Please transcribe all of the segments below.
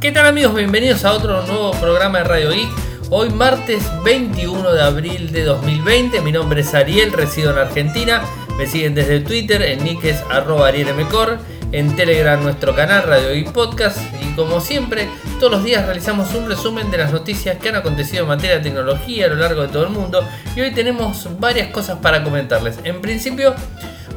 ¿Qué tal amigos? Bienvenidos a otro nuevo programa de Radio Geek. Hoy martes 21 de abril de 2020. Mi nombre es Ariel, resido en Argentina. Me siguen desde Twitter en niques arroba En Telegram nuestro canal Radio Geek Podcast. Y como siempre, todos los días realizamos un resumen de las noticias que han acontecido en materia de tecnología a lo largo de todo el mundo. Y hoy tenemos varias cosas para comentarles. En principio...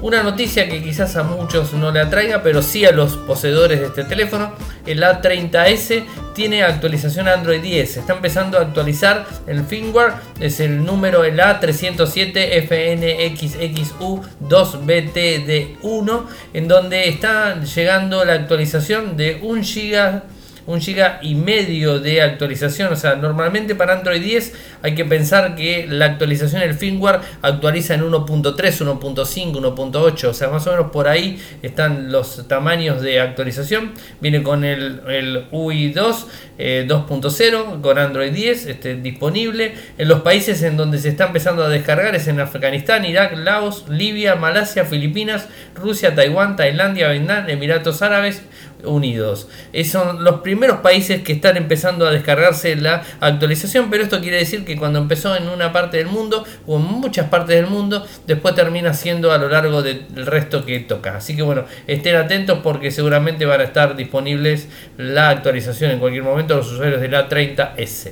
Una noticia que quizás a muchos no le atraiga, pero sí a los poseedores de este teléfono. El A30S tiene actualización Android 10. Está empezando a actualizar el firmware. Es el número el A307 FNXXU 2BTD1. En donde está llegando la actualización de 1 GB un giga y medio de actualización. O sea, normalmente para Android 10 hay que pensar que la actualización del firmware actualiza en 1.3, 1.5, 1.8. O sea, más o menos por ahí están los tamaños de actualización. Viene con el, el UI2 2.0 con Android 10 este, disponible. En los países en donde se está empezando a descargar es en Afganistán, Irak, Laos, Libia, Malasia, Filipinas, Rusia, Taiwán, Tailandia, Vietnam, Emiratos Árabes, Unidos. Esos son los primeros países que están empezando a descargarse la actualización, pero esto quiere decir que cuando empezó en una parte del mundo o en muchas partes del mundo, después termina siendo a lo largo del resto que toca. Así que bueno, estén atentos porque seguramente van a estar disponibles la actualización en cualquier momento los usuarios de la 30S.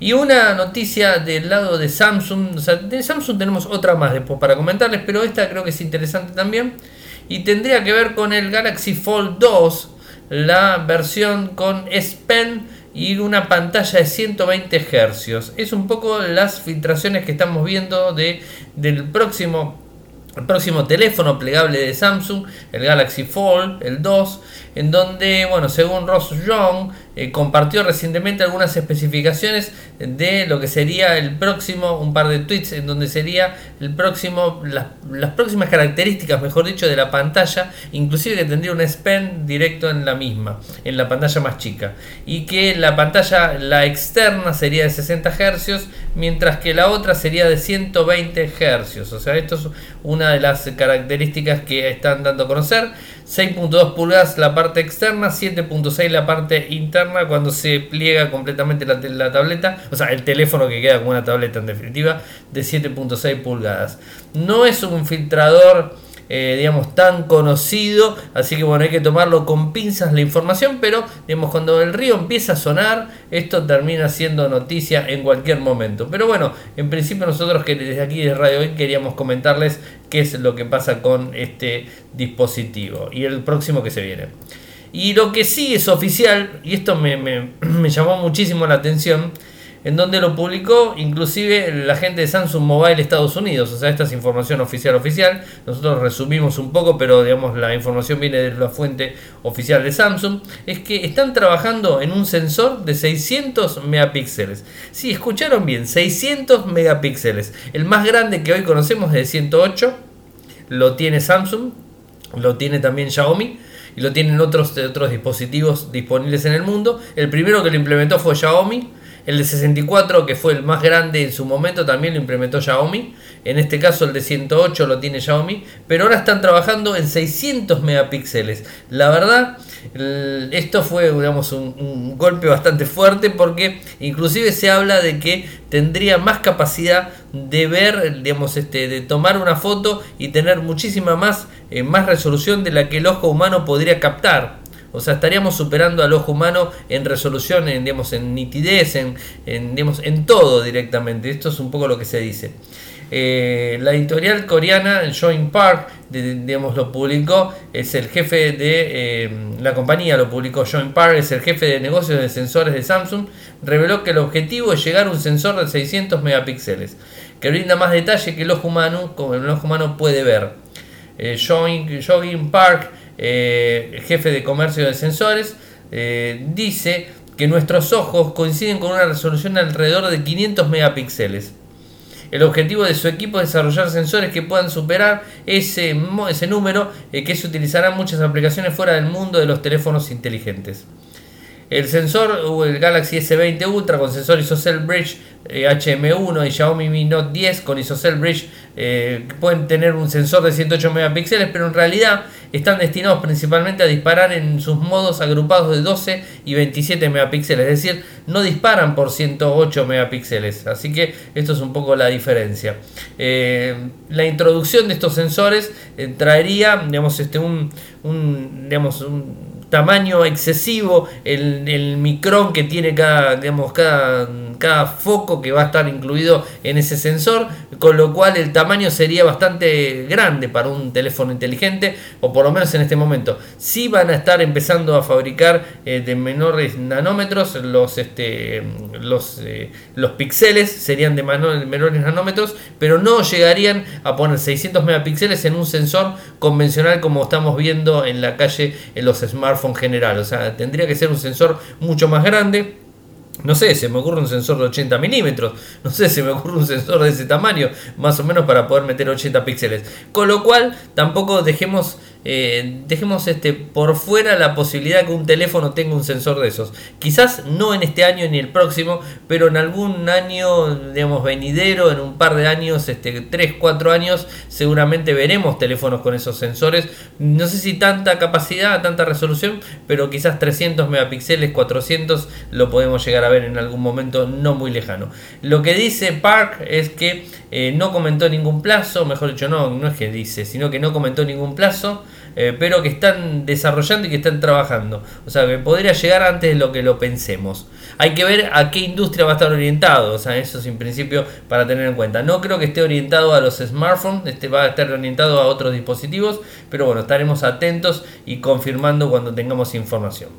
Y una noticia del lado de Samsung, o sea, de Samsung tenemos otra más después para comentarles, pero esta creo que es interesante también y tendría que ver con el Galaxy Fold 2, la versión con S Pen y una pantalla de 120 Hz. Es un poco las filtraciones que estamos viendo de, del próximo, próximo teléfono plegable de Samsung, el Galaxy Fold, el 2, en donde, bueno, según Ross Young, eh, compartió recientemente algunas especificaciones de lo que sería el próximo, un par de tweets en donde sería el próximo, las, próximas características, mejor dicho, de la pantalla, inclusive que tendría un span directo en la misma, en la pantalla más chica, y que la pantalla, la externa sería de 60 Hz, mientras que la otra sería de 120 Hz, o sea, esto es una de las características que están dando a conocer. 6.2 pulgadas la parte externa, 7.6 la parte interna cuando se pliega completamente la, tableta, o sea, el teléfono que queda como una tableta en definitiva, de 7.6 pulgadas. No es un filtrador eh, digamos, tan conocido. Así que bueno, hay que tomarlo con pinzas la información, pero digamos, cuando el río empieza a sonar, esto termina siendo noticia en cualquier momento. Pero bueno, en principio nosotros que desde aquí de Radio Hoy queríamos comentarles qué es lo que pasa con este dispositivo y el próximo que se viene. Y lo que sí es oficial, y esto me, me llamó muchísimo la atención, en donde lo publicó inclusive la gente de Samsung Mobile Estados Unidos. O sea, esta es información oficial oficial. Nosotros resumimos un poco, pero digamos la información viene de la fuente oficial de Samsung. Es que están trabajando en un sensor de 600 megapíxeles. Si escucharon bien, 600 megapíxeles. El más grande que hoy conocemos es de 108. Lo tiene Samsung, lo tiene también Xiaomi y lo tienen otros, otros dispositivos disponibles en el mundo. El primero que lo implementó fue Xiaomi el de 64, que fue el más grande en su momento, también lo implementó Xiaomi. En este caso el de 108 lo tiene Xiaomi. Pero ahora están trabajando en 600 megapíxeles. La verdad, esto fue digamos, un, golpe bastante fuerte porque inclusive se habla de que tendría más capacidad de ver, digamos, este, de tomar una foto y tener muchísima más, eh, más resolución de la que el ojo humano podría captar. O sea, estaríamos superando al ojo humano en resolución, en, nitidez, en, en, digamos, en todo directamente. Esto es un poco lo que se dice. Eh, la editorial coreana Joint Park, digamos, lo publicó, es el jefe de eh, la compañía, lo publicó Joint Park, es el jefe de negocios de sensores de Samsung, reveló que el objetivo es llegar a un sensor de 600 megapíxeles, que brinda más detalle que el ojo humano, como el ojo humano puede ver. Eh, Joint Park eh, jefe de comercio de sensores, eh, dice que nuestros ojos coinciden con una resolución alrededor de 500 megapíxeles. El objetivo de su equipo es desarrollar sensores que puedan superar ese, ese número eh, que se utilizará en muchas aplicaciones fuera del mundo de los teléfonos inteligentes. El sensor, el Galaxy S20 Ultra con sensor ISOCELL Bridge HM1 y Xiaomi Mi Note 10 con ISOCELL Bridge eh, pueden tener un sensor de 108 megapíxeles, pero en realidad están destinados principalmente a disparar en sus modos agrupados de 12 y 27 megapíxeles, es decir, no disparan por 108 megapíxeles, así que esto es un poco la diferencia. Eh, la introducción de estos sensores eh, traería, digamos, este, un, digamos, un tamaño excesivo, el, el micrón que tiene cada, digamos, cada, cada foco que va a estar incluido en ese sensor, con lo cual el tamaño sería bastante grande para un teléfono inteligente, o por lo menos en este momento. Si van a estar empezando a fabricar eh, de menores nanómetros, los, este, los, eh, los píxeles serían de menores nanómetros, pero no llegarían a poner 600 megapíxeles en un sensor convencional como estamos viendo en la calle en los smartphones general. O sea, tendría que ser un sensor mucho más grande. No sé, se me ocurre un sensor de 80 milímetros. No sé, se me ocurre un sensor de ese tamaño, más o menos para poder meter 80 píxeles. Con lo cual, tampoco dejemos eh, dejemos este, por fuera la posibilidad que un teléfono tenga un sensor de esos. Quizás no en este año ni el próximo, pero en algún año, digamos, venidero, en un par de años, este, 3, 4 años, seguramente veremos teléfonos con esos sensores. No sé si tanta capacidad, tanta resolución, pero quizás 300 megapíxeles, 400 lo podemos llegar a ver en algún momento no muy lejano. Lo que dice Park es que eh, no comentó ningún plazo, mejor dicho, no, no es que dice, sino que no comentó ningún plazo eh, pero que están desarrollando y que están trabajando. O sea, que podría llegar antes de lo que lo pensemos. Hay que ver a qué industria va a estar orientado, o sea, eso es en principio para tener en cuenta. No creo que esté orientado a los smartphones, este va a estar orientado a otros dispositivos, pero bueno, estaremos atentos y confirmando cuando tengamos información.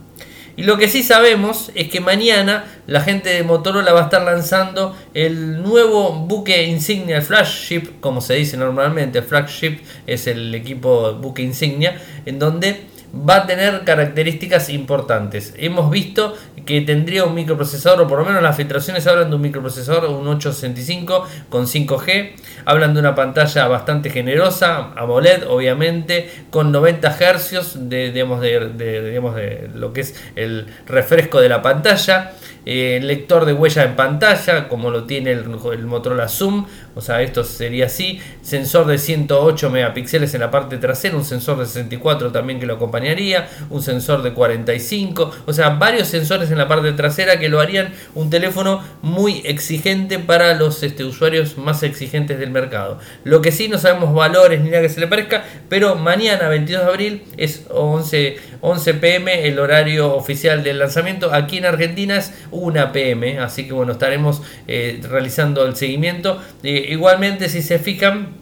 Y lo que sí sabemos es que mañana la gente de Motorola va a estar lanzando el nuevo buque insignia, el flagship, como se dice normalmente. flagship es el equipo buque insignia, en donde va a tener características importantes. Hemos visto que tendría un microprocesador, o por lo menos las filtraciones hablan de un microprocesador, un 865 con 5G, hablan de una pantalla bastante generosa, AMOLED obviamente, con 90 Hz de, digamos, de, digamos, de lo que es el refresco de la pantalla. Eh, lector de huella en pantalla, como lo tiene el, el, Motorola Zoom, o sea, esto sería así, sensor de 108 megapíxeles en la parte trasera, un sensor de 64 también que lo acompañaría, un sensor de 45, o sea, varios sensores en la parte trasera que lo harían un teléfono muy exigente para los este, usuarios más exigentes del mercado. Lo que sí no sabemos valores ni nada que se le parezca, pero mañana 22 de abril es 11, 11 pm el horario oficial del lanzamiento, aquí en Argentina es una PM, así que bueno, estaremos eh, realizando el seguimiento. Eh, igualmente, si se fijan,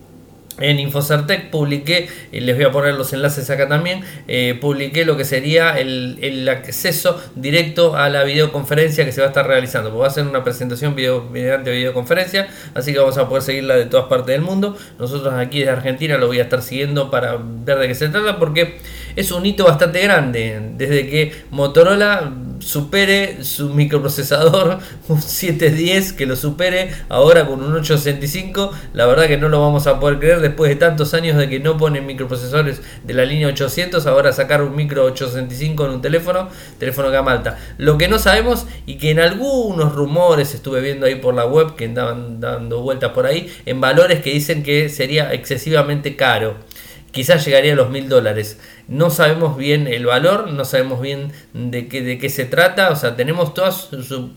en Infocertec publiqué, les voy a poner los enlaces acá también, eh, publiqué lo que sería el, acceso directo a la videoconferencia que se va a estar realizando. Pues va a ser una presentación video, mediante videoconferencia, así que vamos a poder seguirla de todas partes del mundo. Nosotros aquí de Argentina lo voy a estar siguiendo para ver de qué se trata, porque es un hito bastante grande. Desde que Motorola supere su microprocesador, un 710 que lo supere ahora con un 865, la verdad que no lo vamos a poder creer después de tantos años de que no ponen microprocesores de la línea 800, ahora sacar un micro 865 en un teléfono, teléfono gama alta. Lo que no sabemos y que en algunos rumores estuve viendo ahí por la web que andaban dando vueltas por ahí, en valores que dicen que sería excesivamente caro quizás llegaría a los mil dólares. No sabemos bien el valor, no sabemos bien de qué, de qué se trata, o sea, tenemos todas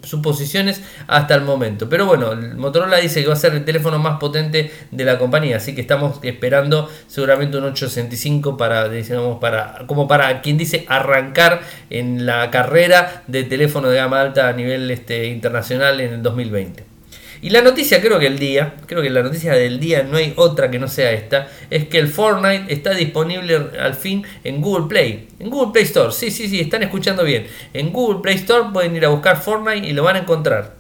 suposiciones hasta el momento. Pero bueno, Motorola dice que va a ser el teléfono más potente de la compañía, así que estamos esperando seguramente un 865 para, digamos, para, como para quien dice arrancar en la carrera de teléfono de gama alta a nivel este, internacional en el 2020. Y la noticia, creo que el día, creo que la noticia del día, no hay otra que no sea esta, es que el Fortnite está disponible al fin en Google Play. En Google Play Store, sí, sí, sí, están escuchando bien. En Google Play Store pueden ir a buscar Fortnite y lo van a encontrar.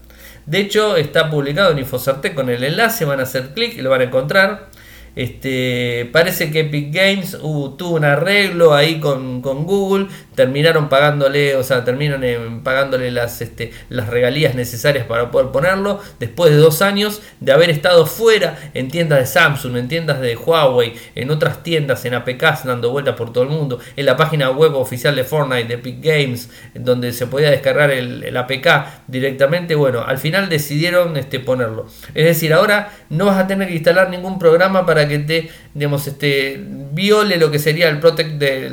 De hecho, está publicado en Infocertec con el enlace, van a hacer clic y lo van a encontrar. Este, parece que Epic Games uh, tuvo un arreglo ahí con, Google, terminaron pagándole, o sea, terminan eh, pagándole las, este, las regalías necesarias para poder ponerlo, después de dos años de haber estado fuera en tiendas de Samsung, en tiendas de Huawei, en otras tiendas, en APKs, dando vueltas por todo el mundo, en la página web oficial de Fortnite, de Epic Games, donde se podía descargar el, APK directamente, bueno, al final decidieron este, ponerlo. Es decir, ahora no vas a tener que instalar ningún programa para que te, digamos, este, viole lo que sería el Protect, de,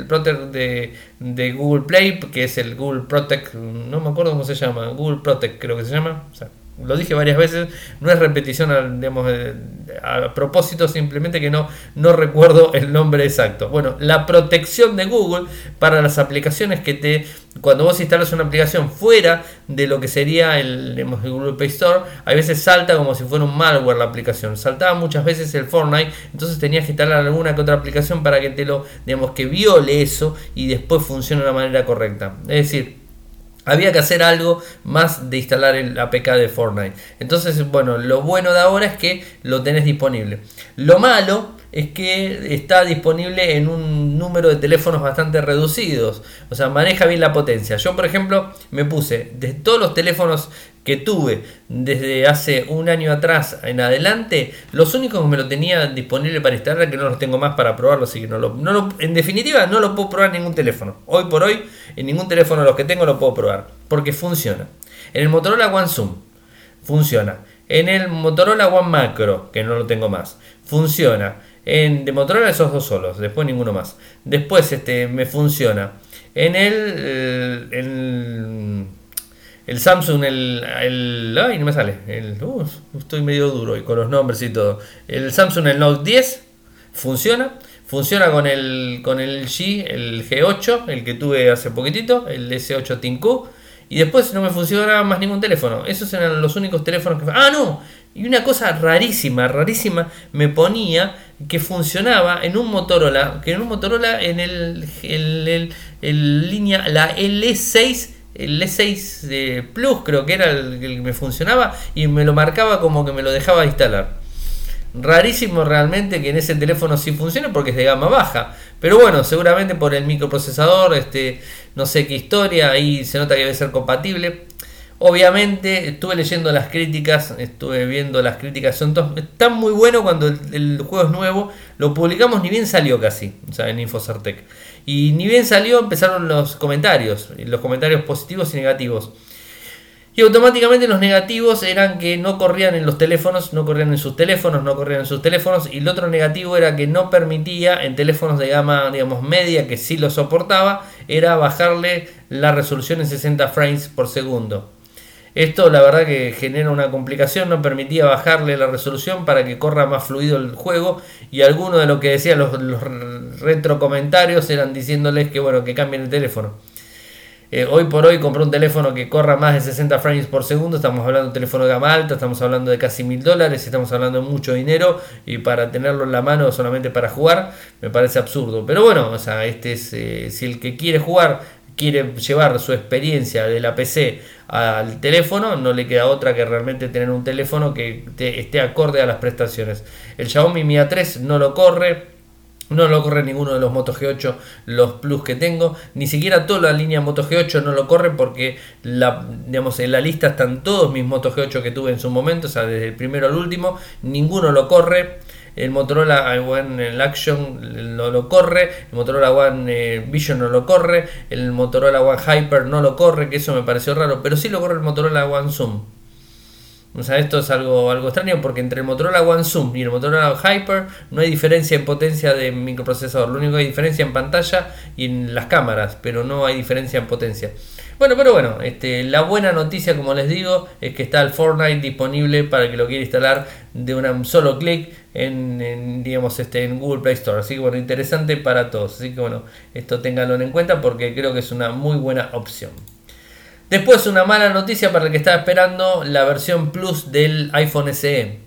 de, de, Google Play, que es el Google Protect, no me acuerdo cómo se llama, Google Protect creo que se llama. O sea, lo dije varias veces, no es repetición digamos, eh, a propósito, simplemente que no, no recuerdo el nombre exacto. Bueno, la protección de Google para las aplicaciones que te, cuando vos instalas una aplicación fuera de lo que sería el, digamos, Google Play Store, a veces salta como si fuera un malware la aplicación. Saltaba muchas veces el Fortnite, entonces tenías que instalar alguna que otra aplicación para que te lo, digamos, que viole eso y después funcione de la manera correcta. Es decir, había que hacer algo más de instalar el APK de Fortnite. Entonces, bueno, lo bueno de ahora es que lo tenés disponible. Lo malo es que está disponible en un número de teléfonos bastante reducidos. O sea, maneja bien la potencia. Yo, por ejemplo, me puse de todos los teléfonos que tuve desde hace un año atrás en adelante, los únicos que me lo tenía disponible para instalar, que no los tengo más para probarlo, así que no lo, no en definitiva no lo puedo probar en ningún teléfono. Hoy por hoy, en ningún teléfono de los que tengo lo puedo probar, porque funciona. En el Motorola One Zoom, funciona. En el Motorola One Macro, que no lo tengo más, funciona. En de esos dos solos, después ninguno más. Después este me funciona. En el, el el Samsung, el, el. Ay, no me sale. El, uh, estoy medio duro y con los nombres y todo. El Samsung, el Note 10, funciona. Funciona con el, con el G, el G8, el que tuve hace poquitito, el S8 ThinQ. Y después no me funciona más ningún teléfono. Esos eran los únicos teléfonos que... Ah, no. Y una cosa rarísima, rarísima, me ponía que funcionaba en un Motorola, que en un Motorola en el, el, el, línea, la L6 el E6 Plus creo que era el, que me funcionaba y me lo marcaba como que me lo dejaba instalar. Rarísimo realmente que en ese teléfono sí funcione porque es de gama baja. Pero bueno, seguramente por el microprocesador, este, no sé qué historia, ahí se nota que debe ser compatible. Obviamente estuve leyendo las críticas, estuve viendo las críticas, son están muy buenos cuando el, juego es nuevo, lo publicamos ni bien salió casi, o sea, en Infocertec. Y ni bien salió empezaron los comentarios, los comentarios positivos y negativos. Y automáticamente los negativos eran que no corrían en los teléfonos, no corrían en sus teléfonos, no corrían en sus teléfonos. Y el otro negativo era que no permitía en teléfonos de gama, digamos, media, que sí lo soportaba, era bajarle la resolución en 60 frames por segundo. Esto la verdad que genera una complicación, no permitía bajarle la resolución para que corra más fluido el juego y algunos de lo que decían los, los retro comentarios eran diciéndoles que bueno, que cambien el teléfono. Eh, hoy por hoy compré un teléfono que corra más de 60 frames por segundo, estamos hablando de un teléfono de gama alta, estamos hablando de casi mil dólares, estamos hablando de mucho dinero y para tenerlo en la mano solamente para jugar me parece absurdo. Pero bueno, o sea, este es, eh, si el que quiere jugar quiere llevar su experiencia de la PC al teléfono, no le queda otra que realmente tener un teléfono que esté acorde a las prestaciones. El Xiaomi Mi A3 no lo corre, no lo corre ninguno de los Moto G8, los Plus que tengo. Ni siquiera toda la línea Moto G8 no lo corre porque la, digamos, en la lista están todos mis Moto G8 que tuve en su momento, o sea, desde el primero al último. Ninguno lo corre el Motorola One el Action no lo corre, el Motorola One eh, Vision no lo corre, el Motorola One Hyper no lo corre, que eso me pareció raro, pero sí lo corre el Motorola One Zoom. O sea, esto es algo, algo extraño porque entre el Motorola One Zoom y el Motorola Hyper no hay diferencia en potencia de microprocesador. Lo único que hay diferencia en pantalla y en las cámaras, pero no hay diferencia en potencia. Bueno, pero bueno, este, la buena noticia, como les digo, es que está el Fortnite disponible para que lo quiera instalar de un solo clic en, digamos, este, en Google Play Store. Así que bueno, interesante para todos. Así que bueno, esto ténganlo en cuenta porque creo que es una muy buena opción. Después una mala noticia para el que estaba esperando la versión Plus del iPhone SE.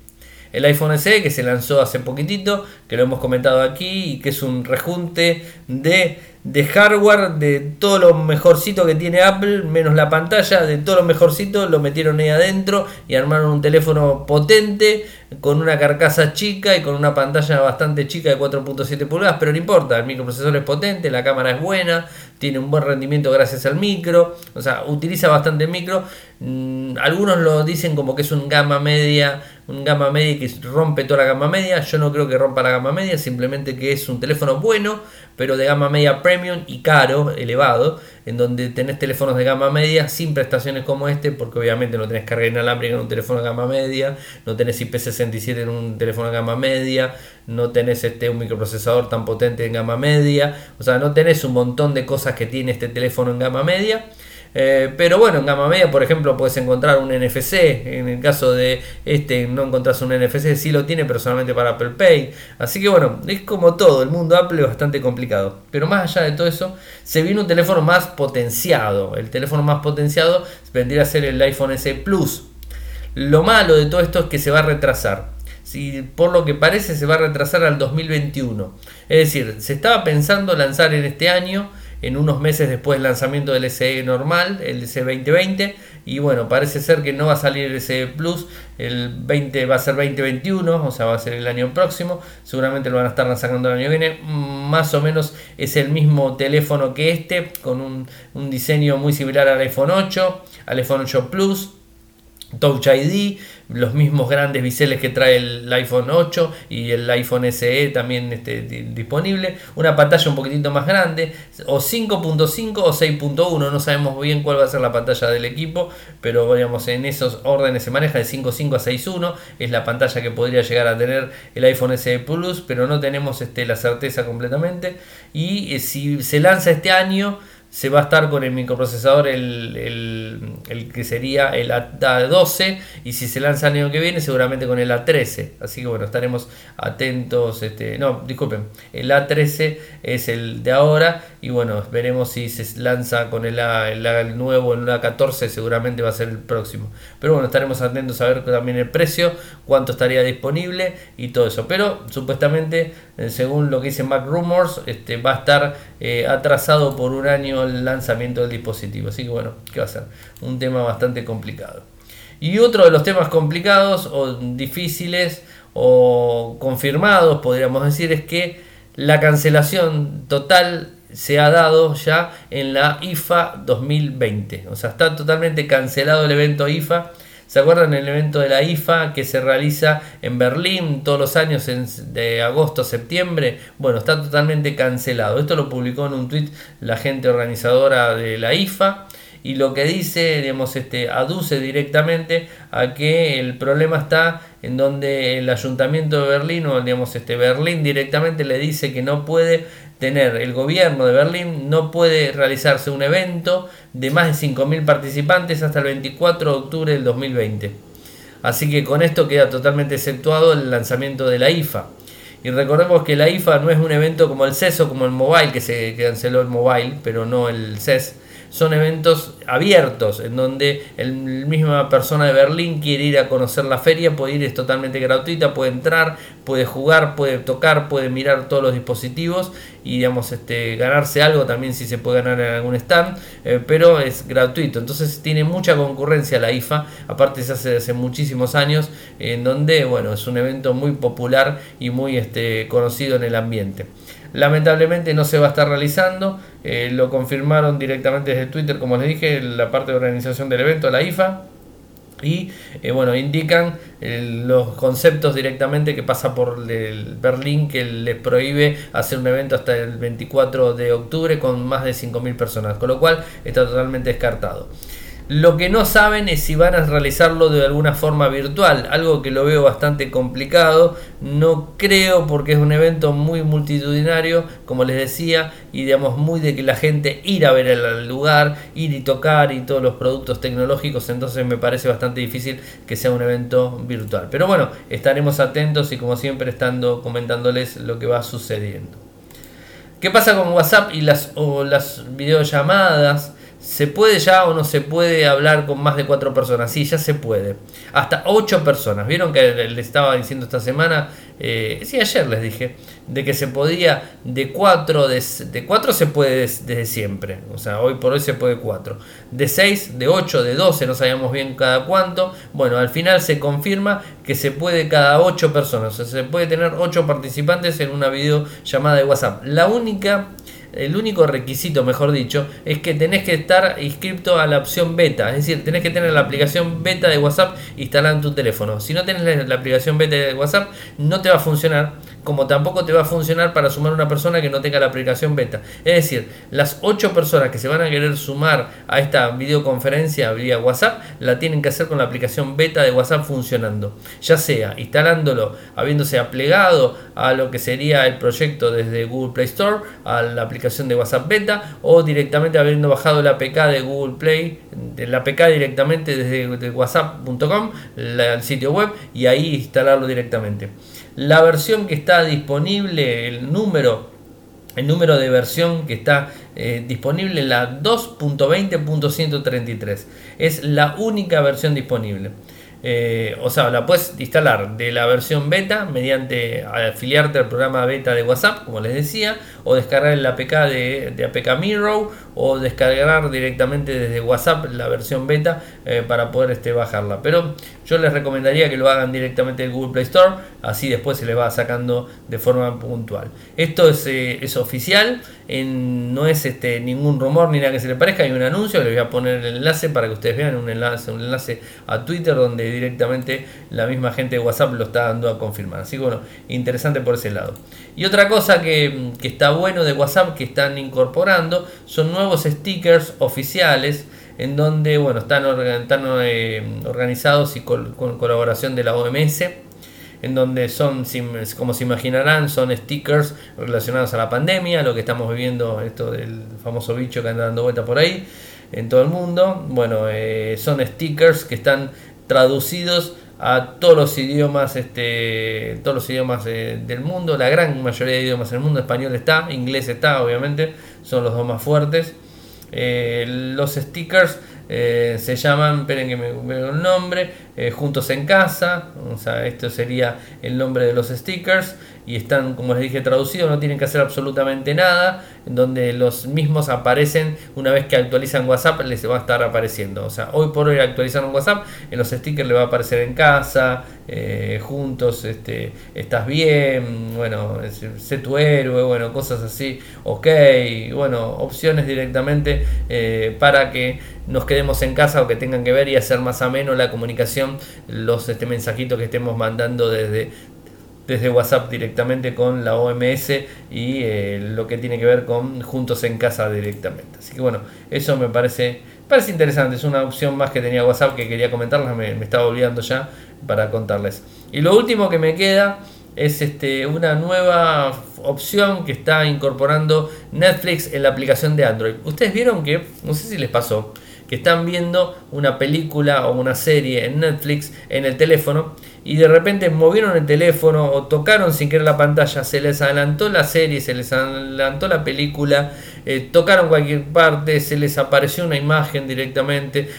El iPhone SE que se lanzó hace poquitito, que lo hemos comentado aquí y que es un rejunte de de hardware, de todo lo mejorcito que tiene Apple, menos la pantalla, de todo lo mejorcito, lo metieron ahí adentro y armaron un teléfono potente, con una carcasa chica y con una pantalla bastante chica de 4.7 pulgadas, pero no importa, el microprocesador es potente, la cámara es buena, tiene un buen rendimiento gracias al micro, o sea, utiliza bastante micro. Mm, algunos lo dicen como que es un gama media, un gama media que rompe toda la gama media. Yo no creo que rompa la gama media, simplemente que es un teléfono bueno, pero de gama media premium y caro, elevado, en donde tenés teléfonos de gama media sin prestaciones como este, porque obviamente no tenés carga inalámbrica en un teléfono de gama media, no tenés IP67 en un teléfono de gama media, no tenés este, un microprocesador tan potente en gama media, o sea, no tenés un montón de cosas que tiene este teléfono en gama media. Eh, pero bueno, en gama media, por ejemplo, puedes encontrar un NFC. En el caso de este, no encontrás un NFC, sí lo tiene, pero solamente para Apple Pay. Así que bueno, es como todo, el mundo Apple es bastante complicado. Pero más allá de todo eso, se viene un teléfono más potenciado. El teléfono más potenciado vendría a ser el iPhone S Plus. Lo malo de todo esto es que se va a retrasar. Si, por lo que parece se va a retrasar al 2021. Es decir, se estaba pensando lanzar en este año en unos meses después del lanzamiento del SE normal, el SE 2020, y bueno, parece ser que no va a salir el SE Plus, el 20 va a ser 2021, o sea, va a ser el año próximo, seguramente lo van a estar lanzando el año que viene, más o menos es el mismo teléfono que este, con un, un diseño muy similar al iPhone 8, al iPhone 8 Plus, Touch ID, los mismos grandes biseles que trae el iPhone 8 y el iPhone SE también este, disponible. Una pantalla un poquitito más grande, o 5.5 o 6.1, no sabemos bien cuál va a ser la pantalla del equipo, pero digamos en esos órdenes se maneja de 5.5 a 6.1, es la pantalla que podría llegar a tener el iPhone SE Plus, pero no tenemos este, la certeza completamente. Y eh, si se lanza este año, se va a estar con el microprocesador el, que sería el A12 y si se lanza el año que viene seguramente con el A13 así que bueno estaremos atentos este no disculpen el A13 es el de ahora y bueno veremos si se lanza con el, A, el, nuevo el A14 seguramente va a ser el próximo. Pero bueno estaremos atentos a ver también el precio cuánto estaría disponible y todo eso. Pero supuestamente según lo que dice Mac Rumors este, va a estar eh, atrasado por un año el lanzamiento del dispositivo. Así que bueno, ¿qué va a ser? Un tema bastante complicado. Y otro de los temas complicados o difíciles o confirmados, podríamos decir, es que la cancelación total se ha dado ya en la IFA 2020. O sea, está totalmente cancelado el evento IFA ¿Se acuerdan el evento de la IFA que se realiza en Berlín todos los años de agosto a septiembre? Bueno, está totalmente cancelado. Esto lo publicó en un tweet la gente organizadora de la IFA y lo que dice, digamos, este, aduce directamente a que el problema está en donde el ayuntamiento de Berlín o digamos este Berlín directamente le dice que no puede tener el gobierno de Berlín no puede realizarse un evento de más de 5.000 participantes hasta el 24 de octubre del 2020. Así que con esto queda totalmente exceptuado el lanzamiento de la IFA. Y recordemos que la IFA no es un evento como el CES o como el Mobile, que se canceló el Mobile, pero no el CES son eventos abiertos en donde la misma persona de Berlín quiere ir a conocer la feria, puede ir, es totalmente gratuita, puede entrar, puede jugar, puede tocar, puede mirar todos los dispositivos y digamos este ganarse algo también si se puede ganar en algún stand, eh, pero es gratuito. Entonces tiene mucha concurrencia la IFA, aparte se hace hace muchísimos años, en donde bueno, es un evento muy popular y muy este, conocido en el ambiente. Lamentablemente no se va a estar realizando, eh, lo confirmaron directamente desde Twitter, como les dije, la parte de organización del evento, la IFA. Y eh, bueno, indican eh, los conceptos directamente que pasa por el Berlín que les prohíbe hacer un evento hasta el 24 de octubre con más de 5.000 personas, con lo cual está totalmente descartado. Lo que no saben es si van a realizarlo de alguna forma virtual, algo que lo veo bastante complicado. No creo porque es un evento muy multitudinario, como les decía, y digamos muy de que la gente ir a ver el lugar, ir y tocar y todos los productos tecnológicos, entonces me parece bastante difícil que sea un evento virtual. Pero bueno, estaremos atentos y como siempre estando comentándoles lo que va sucediendo. ¿Qué pasa con WhatsApp y las, o las videollamadas? ¿Se puede ya o no se puede hablar con más de cuatro personas? Sí, ya se puede. Hasta ocho personas. ¿Vieron que le estaba diciendo esta semana? Eh, sí, ayer les dije. De que se podía de cuatro. De, cuatro se puede desde, siempre. O sea, hoy por hoy se puede cuatro. De seis, de ocho, de doce, no sabíamos bien cada cuánto. Bueno, al final se confirma que se puede cada ocho personas. O sea, se puede tener ocho participantes en una videollamada de WhatsApp. La única el único requisito, mejor dicho, es que tenés que estar inscrito a la opción beta. Es decir, tenés que tener la aplicación beta de WhatsApp instalada en tu teléfono. Si no tenés la aplicación beta de WhatsApp, no te va a funcionar como tampoco te va a funcionar para sumar una persona que no tenga la aplicación beta. Es decir, las 8 personas que se van a querer sumar a esta videoconferencia vía WhatsApp, la tienen que hacer con la aplicación beta de WhatsApp funcionando. Ya sea instalándolo, habiéndose aplegado a lo que sería el proyecto desde Google Play Store, a la aplicación de WhatsApp beta, o directamente habiendo bajado la APK de Google Play, la APK directamente desde whatsapp.com, el sitio web, y ahí instalarlo directamente. La versión que está disponible, el número, el número de versión que está eh, disponible, la 2.20.133. Es la única versión disponible. Eh, o sea, la puedes instalar de la versión beta mediante afiliarte al programa beta de WhatsApp, como les decía, o descargar el APK de, de APK Miro o descargar directamente desde WhatsApp la versión beta eh, para poder este, bajarla. Pero yo les recomendaría que lo hagan directamente en Google Play Store, así después se les va sacando de forma puntual. Esto es, eh, es oficial, no es este, ningún rumor ni nada que se le parezca, hay un anuncio, les voy a poner el enlace para que ustedes vean un enlace, un enlace a Twitter donde directamente la misma gente de WhatsApp lo está dando a confirmar. Así que bueno, interesante por ese lado. Y otra cosa que, está bueno de WhatsApp que están incorporando son nuevos stickers oficiales en donde bueno, están, eh, organizados y con, colaboración de la OMS en donde son, como se imaginarán, son stickers relacionados a la pandemia, lo que estamos viviendo, esto del famoso bicho que anda dando vuelta por ahí en todo el mundo. Bueno, eh, son stickers que están traducidos a todos los idiomas, este, todos los idiomas eh, del mundo, la gran mayoría de idiomas del mundo, español está, inglés está, obviamente, son los dos más fuertes. Eh, los stickers eh, se llaman, esperen que me veo el nombre, Juntos en Casa, o sea, esto sería el nombre de los stickers y están, como les dije, traducidos, no tienen que hacer absolutamente nada, en donde los mismos aparecen una vez que actualizan WhatsApp, les va a estar apareciendo. O sea, hoy por hoy actualizaron WhatsApp, en los stickers le va a aparecer en casa, eh, juntos, este, estás bien, bueno, sé tu héroe, bueno, cosas así, ok, bueno, opciones directamente eh, para que nos quedemos en casa o que tengan que ver y hacer más ameno la comunicación, los este, mensajitos que estemos mandando desde, desde WhatsApp directamente con la OMS y eh, lo que tiene que ver con Juntos en Casa directamente. Así que bueno, eso me parece, parece interesante, es una opción más que tenía WhatsApp que quería comentarles, me, estaba olvidando ya para contarles. Y lo último que me queda es este, una nueva opción que está incorporando Netflix en la aplicación de Android. Ustedes vieron que, no sé si les pasó, que están viendo una película o una serie en Netflix en el teléfono y de repente movieron el teléfono o tocaron sin querer la pantalla, se les adelantó la serie, se les adelantó la película, eh, tocaron cualquier parte, se les apareció una imagen directamente.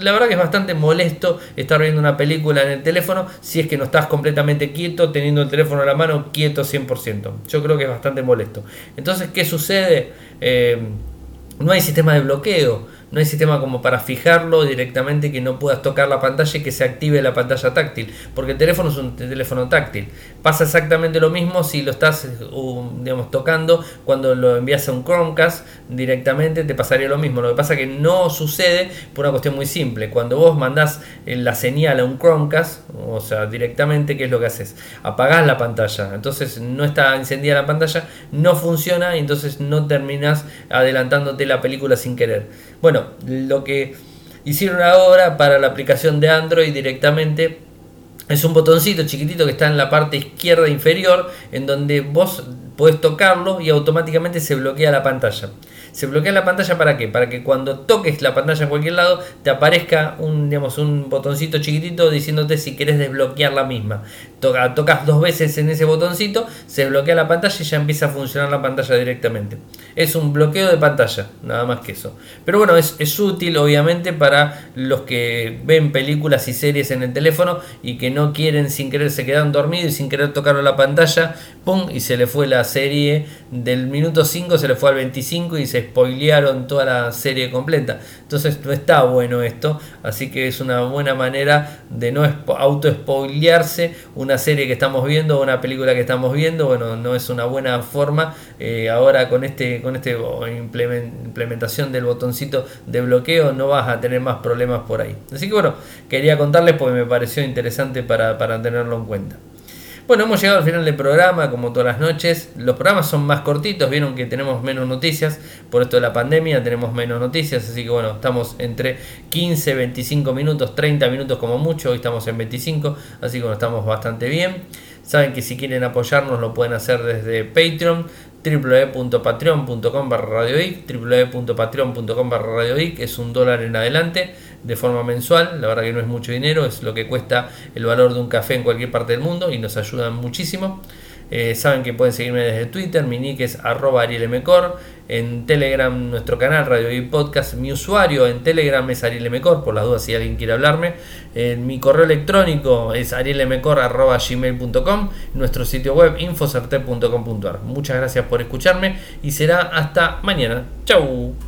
la verdad que es bastante molesto estar viendo una película en el teléfono si es que no estás completamente quieto, teniendo el teléfono en la mano quieto 100%. Yo creo que es bastante molesto. Entonces, ¿qué sucede? Eh, no hay sistema de bloqueo no hay sistema como para fijarlo directamente que no puedas tocar la pantalla y que se active la pantalla táctil, porque el teléfono es un teléfono táctil. Pasa exactamente lo mismo si lo estás digamos, tocando cuando lo envías a un Chromecast directamente, te pasaría lo mismo. Lo que pasa que no sucede por una cuestión muy simple. Cuando vos mandás eh, la señal a un Chromecast, o sea, directamente, ¿qué es lo que haces? Apagás la pantalla, entonces no está encendida la pantalla, no funciona y entonces no terminas adelantándote la película sin querer. Bueno, lo que hicieron ahora para la aplicación de Android directamente es un botoncito chiquitito que está en la parte izquierda inferior en donde vos puedes tocarlo y automáticamente se bloquea la pantalla. Se bloquea la pantalla para qué? Para que cuando toques la pantalla en cualquier lado te aparezca un, digamos, un botoncito chiquitito diciéndote si quieres desbloquear la misma. tocas dos veces en ese botoncito, se bloquea la pantalla y ya empieza a funcionar la pantalla directamente. Es un bloqueo de pantalla, nada más que eso. Pero bueno, es, es útil obviamente para los que ven películas y series en el teléfono y que no quieren sin querer, se quedan dormidos y sin querer tocar la pantalla, ¡pum! y se le fue la serie del minuto 5, se le fue al 25 y se spoilearon toda la serie completa. Entonces no está bueno esto, así que es una buena manera de no auto spoilearse una serie que estamos viendo o una película que estamos viendo. Bueno, no es una buena forma. Eh, ahora con este con este implementación del botoncito de bloqueo no vas a tener más problemas por ahí. Así que bueno, quería contarles porque me pareció interesante para, para tenerlo en cuenta. Bueno, hemos llegado al final del programa, como todas las noches. Los programas son más cortitos, vieron que tenemos menos noticias. Por esto de la pandemia tenemos menos noticias, así que bueno, estamos entre 15, 25 minutos, 30 minutos como mucho. Hoy estamos en 25, así que bueno, estamos bastante bien. Saben que si quieren apoyarnos lo pueden hacer desde Patreon www.patreon.com barra www.patreon.com barra es un dólar en adelante de forma mensual, la verdad que no es mucho dinero, es lo que cuesta el valor de un café en cualquier parte del mundo y nos ayudan muchísimo. Eh, saben que pueden seguirme desde Twitter, mi nick es arroba arielmcor, en Telegram nuestro canal Radio y Podcast, mi usuario en Telegram es arielmcor, por las dudas si alguien quiere hablarme, mi correo electrónico es arielmcor arroba gmail.com, nuestro sitio web infocerte.com.ar. Muchas gracias por escucharme y será hasta mañana. Chau.